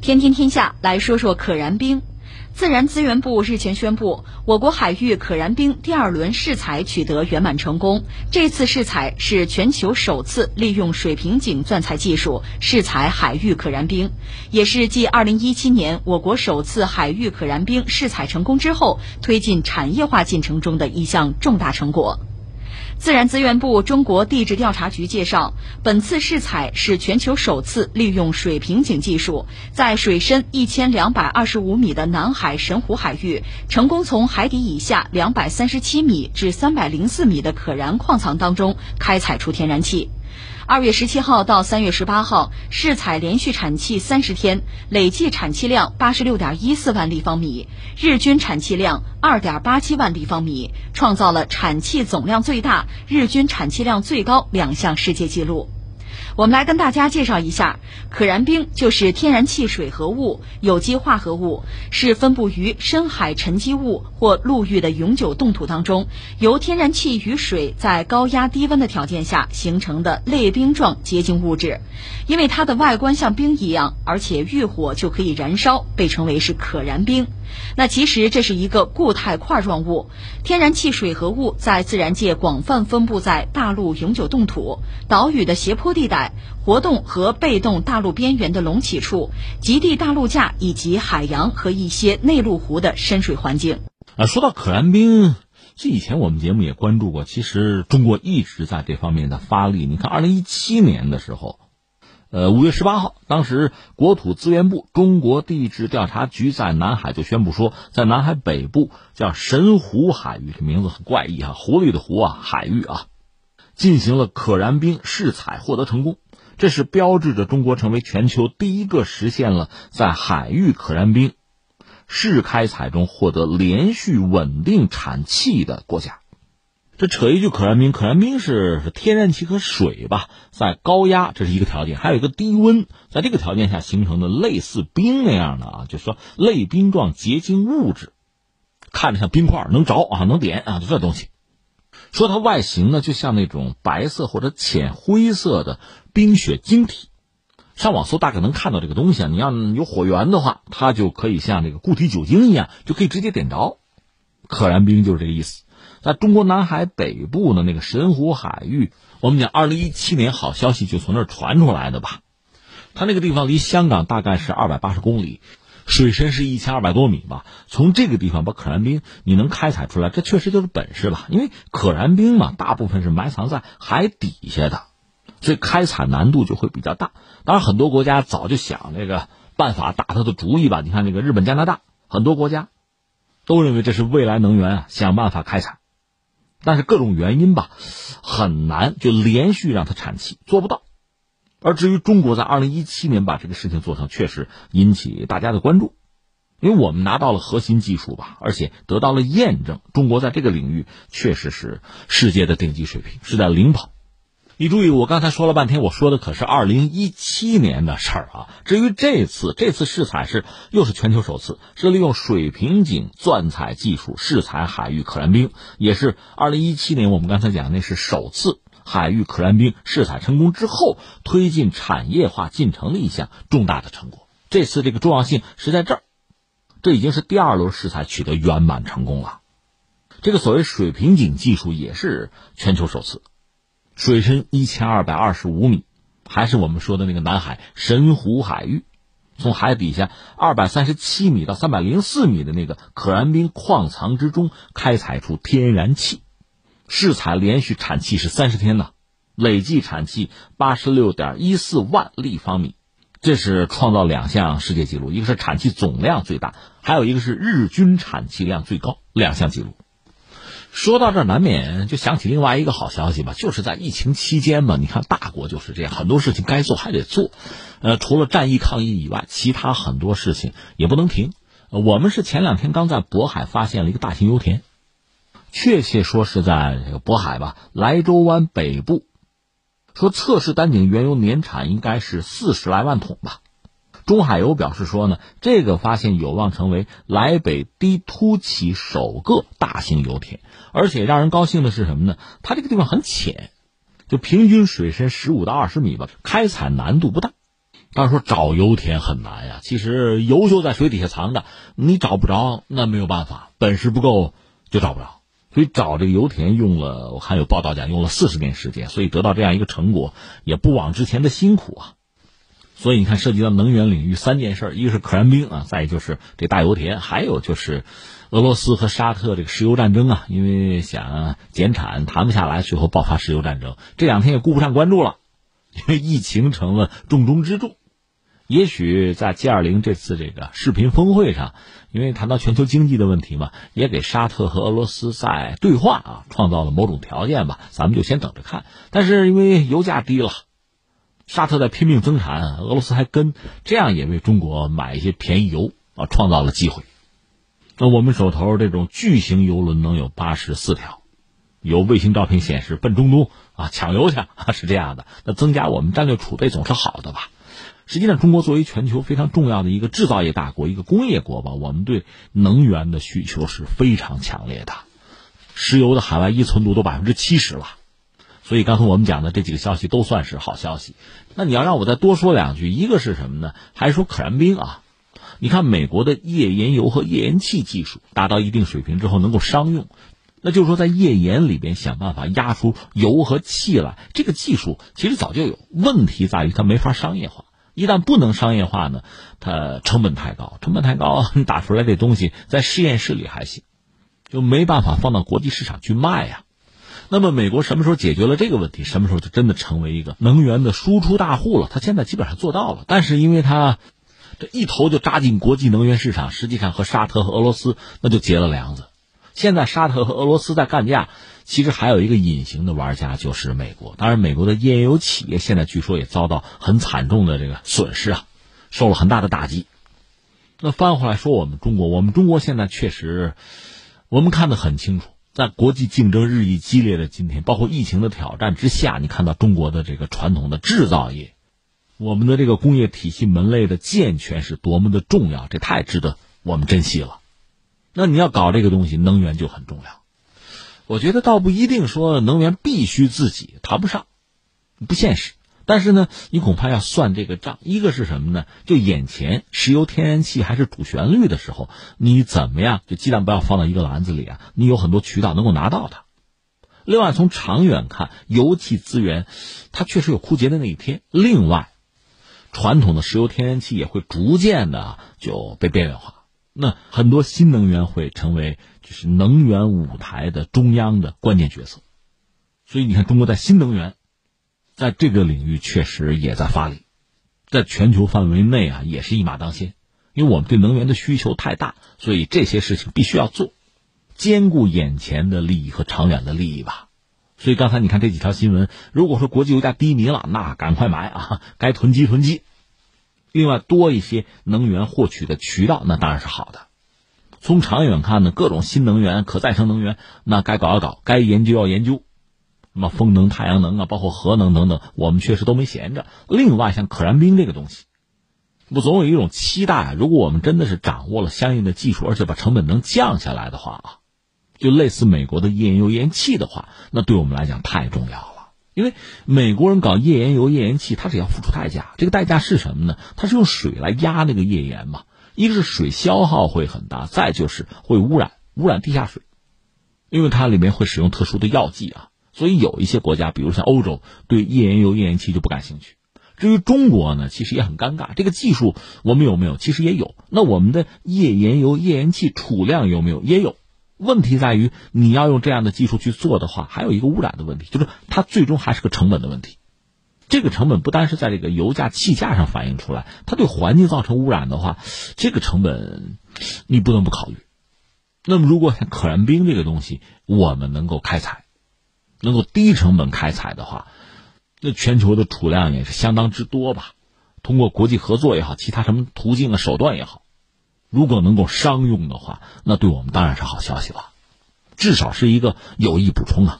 天天天下来说说可燃冰。自然资源部日前宣布，我国海域可燃冰第二轮试采取得圆满成功。这次试采是全球首次利用水平井钻采技术试采海域可燃冰，也是继2017年我国首次海域可燃冰试采成功之后，推进产业化进程中的一项重大成果。自然资源部中国地质调查局介绍，本次试采是全球首次利用水平井技术，在水深一千两百二十五米的南海神湖海域，成功从海底以下两百三十七米至三百零四米的可燃矿藏当中开采出天然气。二月十七号到三月十八号，试采连续产气三十天，累计产气量八十六点一四万立方米，日均产气量二点八七万立方米，创造了产气总量最大、日均产气量最高两项世界纪录。我们来跟大家介绍一下，可燃冰就是天然气水合物、有机化合物，是分布于深海沉积物或陆域的永久冻土当中，由天然气与水在高压低温的条件下形成的类冰状结晶物质。因为它的外观像冰一样，而且遇火就可以燃烧，被称为是可燃冰。那其实这是一个固态块状物，天然气水合物在自然界广泛分布在大陆永久冻土、岛屿的斜坡地带、活动和被动大陆边缘的隆起处、极地大陆架以及海洋和一些内陆湖的深水环境。啊，说到可燃冰，这以前我们节目也关注过，其实中国一直在这方面的发力。你看，二零一七年的时候。呃，五月十八号，当时国土资源部中国地质调查局在南海就宣布说，在南海北部叫神湖海域，这名字很怪异哈，狐狸的湖啊，海域啊，进行了可燃冰试采，获得成功。这是标志着中国成为全球第一个实现了在海域可燃冰试开采中获得连续稳定产气的国家。这扯一句，可燃冰，可燃冰是天然气和水吧，在高压这是一个条件，还有一个低温，在这个条件下形成的类似冰那样的啊，就是说类冰状结晶物质，看着像冰块，能着啊，能点啊，就这东西。说它外形呢，就像那种白色或者浅灰色的冰雪晶体。上网搜大概能看到这个东西啊，你要有火源的话，它就可以像这个固体酒精一样，就可以直接点着。可燃冰就是这个意思。在中国南海北部的那个神湖海域，我们讲二零一七年好消息就从那儿传出来的吧。它那个地方离香港大概是二百八十公里，水深是一千二百多米吧。从这个地方把可燃冰你能开采出来，这确实就是本事吧。因为可燃冰嘛，大部分是埋藏在海底下的，所以开采难度就会比较大。当然，很多国家早就想这个办法打它的主意吧。你看，这个日本、加拿大很多国家都认为这是未来能源啊，想办法开采。但是各种原因吧，很难就连续让它产气，做不到。而至于中国在二零一七年把这个事情做成，确实引起大家的关注，因为我们拿到了核心技术吧，而且得到了验证，中国在这个领域确实是世界的顶级水平，是在领跑。你注意，我刚才说了半天，我说的可是二零一七年的事儿啊。至于这次，这次试采是又是全球首次，是利用水平井钻采技术试采海域可燃冰，也是二零一七年我们刚才讲那是首次海域可燃冰试采成功之后推进产业化进程的一项重大的成果。这次这个重要性是在这儿，这已经是第二轮试采取得圆满成功了。这个所谓水平井技术也是全球首次。水深一千二百二十五米，还是我们说的那个南海神湖海域，从海底下二百三十七米到三百零四米的那个可燃冰矿藏之中开采出天然气，试采连续产气是三十天呢，累计产气八十六点一四万立方米，这是创造两项世界纪录，一个是产气总量最大，还有一个是日均产气量最高，两项纪录。说到这，难免就想起另外一个好消息吧，就是在疫情期间嘛。你看，大国就是这样，很多事情该做还得做。呃，除了战役抗疫以外，其他很多事情也不能停。我们是前两天刚在渤海发现了一个大型油田，确切说是在这个渤海吧，莱州湾北部。说测试单井原油年产应该是四十来万桶吧。中海油表示说呢，这个发现有望成为莱北低凸起首个大型油田，而且让人高兴的是什么呢？它这个地方很浅，就平均水深十五到二十米吧，开采难度不大。当然说找油田很难呀，其实油就在水底下藏着，你找不着那没有办法，本事不够就找不着。所以找这个油田用了，我看有报道讲用了四十年时间，所以得到这样一个成果也不枉之前的辛苦啊。所以你看，涉及到能源领域三件事，一个是可燃冰啊，再就是这大油田，还有就是俄罗斯和沙特这个石油战争啊，因为想减产谈不下来，最后爆发石油战争。这两天也顾不上关注了，因为疫情成了重中之重。也许在 G 二零这次这个视频峰会上，因为谈到全球经济的问题嘛，也给沙特和俄罗斯在对话啊创造了某种条件吧。咱们就先等着看。但是因为油价低了，沙特在拼命增产，俄罗斯还跟，这样也为中国买一些便宜油啊创造了机会。那我们手头这种巨型油轮能有八十四条，有卫星照片显示奔中东啊抢油去啊是这样的。那增加我们战略储备总是好的吧。实际上，中国作为全球非常重要的一个制造业大国、一个工业国吧，我们对能源的需求是非常强烈的。石油的海外依存度都百分之七十了，所以刚才我们讲的这几个消息都算是好消息。那你要让我再多说两句，一个是什么呢？还是说可燃冰啊？你看，美国的页岩油和页岩气技术达到一定水平之后能够商用，那就是说在页岩里边想办法压出油和气来，这个技术其实早就有，问题在于它没法商业化。一旦不能商业化呢，它成本太高，成本太高，你打出来这东西在实验室里还行，就没办法放到国际市场去卖呀。那么美国什么时候解决了这个问题？什么时候就真的成为一个能源的输出大户了？它现在基本上做到了，但是因为它这一头就扎进国际能源市场，实际上和沙特和俄罗斯那就结了梁子。现在沙特和俄罗斯在干架。其实还有一个隐形的玩家，就是美国。当然，美国的页岩油企业现在据说也遭到很惨重的这个损失啊，受了很大的打击。那翻回来说，我们中国，我们中国现在确实，我们看得很清楚，在国际竞争日益激烈的今天，包括疫情的挑战之下，你看到中国的这个传统的制造业，我们的这个工业体系门类的健全是多么的重要，这太值得我们珍惜了。那你要搞这个东西，能源就很重要。我觉得倒不一定说能源必须自己谈不上，不现实。但是呢，你恐怕要算这个账。一个是什么呢？就眼前石油、天然气还是主旋律的时候，你怎么样？就鸡蛋不要放到一个篮子里啊！你有很多渠道能够拿到它。另外，从长远看，油气资源它确实有枯竭的那一天。另外，传统的石油、天然气也会逐渐的就被边缘化。那很多新能源会成为就是能源舞台的中央的关键角色，所以你看，中国在新能源，在这个领域确实也在发力，在全球范围内啊也是一马当先，因为我们对能源的需求太大，所以这些事情必须要做，兼顾眼前的利益和长远的利益吧。所以刚才你看这几条新闻，如果说国际油价低迷了，那赶快买啊，该囤积囤积。另外，多一些能源获取的渠道，那当然是好的。从长远看呢，各种新能源、可再生能源，那该搞要搞，该研究要研究。什么风能、太阳能啊，包括核能等等，我们确实都没闲着。另外，像可燃冰这个东西，我总有一种期待：如果我们真的是掌握了相应的技术，而且把成本能降下来的话啊，就类似美国的页岩油、页岩气的话，那对我们来讲太重要了。因为美国人搞页岩油、页岩气，他是要付出代价。这个代价是什么呢？他是用水来压那个页岩嘛。一个是水消耗会很大，再就是会污染，污染地下水，因为它里面会使用特殊的药剂啊。所以有一些国家，比如像欧洲，对页岩油、页岩气就不感兴趣。至于中国呢，其实也很尴尬。这个技术我们有没有？其实也有。那我们的页岩油、页岩气储量有没有？也有。问题在于，你要用这样的技术去做的话，还有一个污染的问题，就是它最终还是个成本的问题。这个成本不单是在这个油价、气价上反映出来，它对环境造成污染的话，这个成本你不能不考虑。那么，如果像可燃冰这个东西，我们能够开采，能够低成本开采的话，那全球的储量也是相当之多吧？通过国际合作也好，其他什么途径啊、手段也好。如果能够商用的话，那对我们当然是好消息了，至少是一个有益补充啊。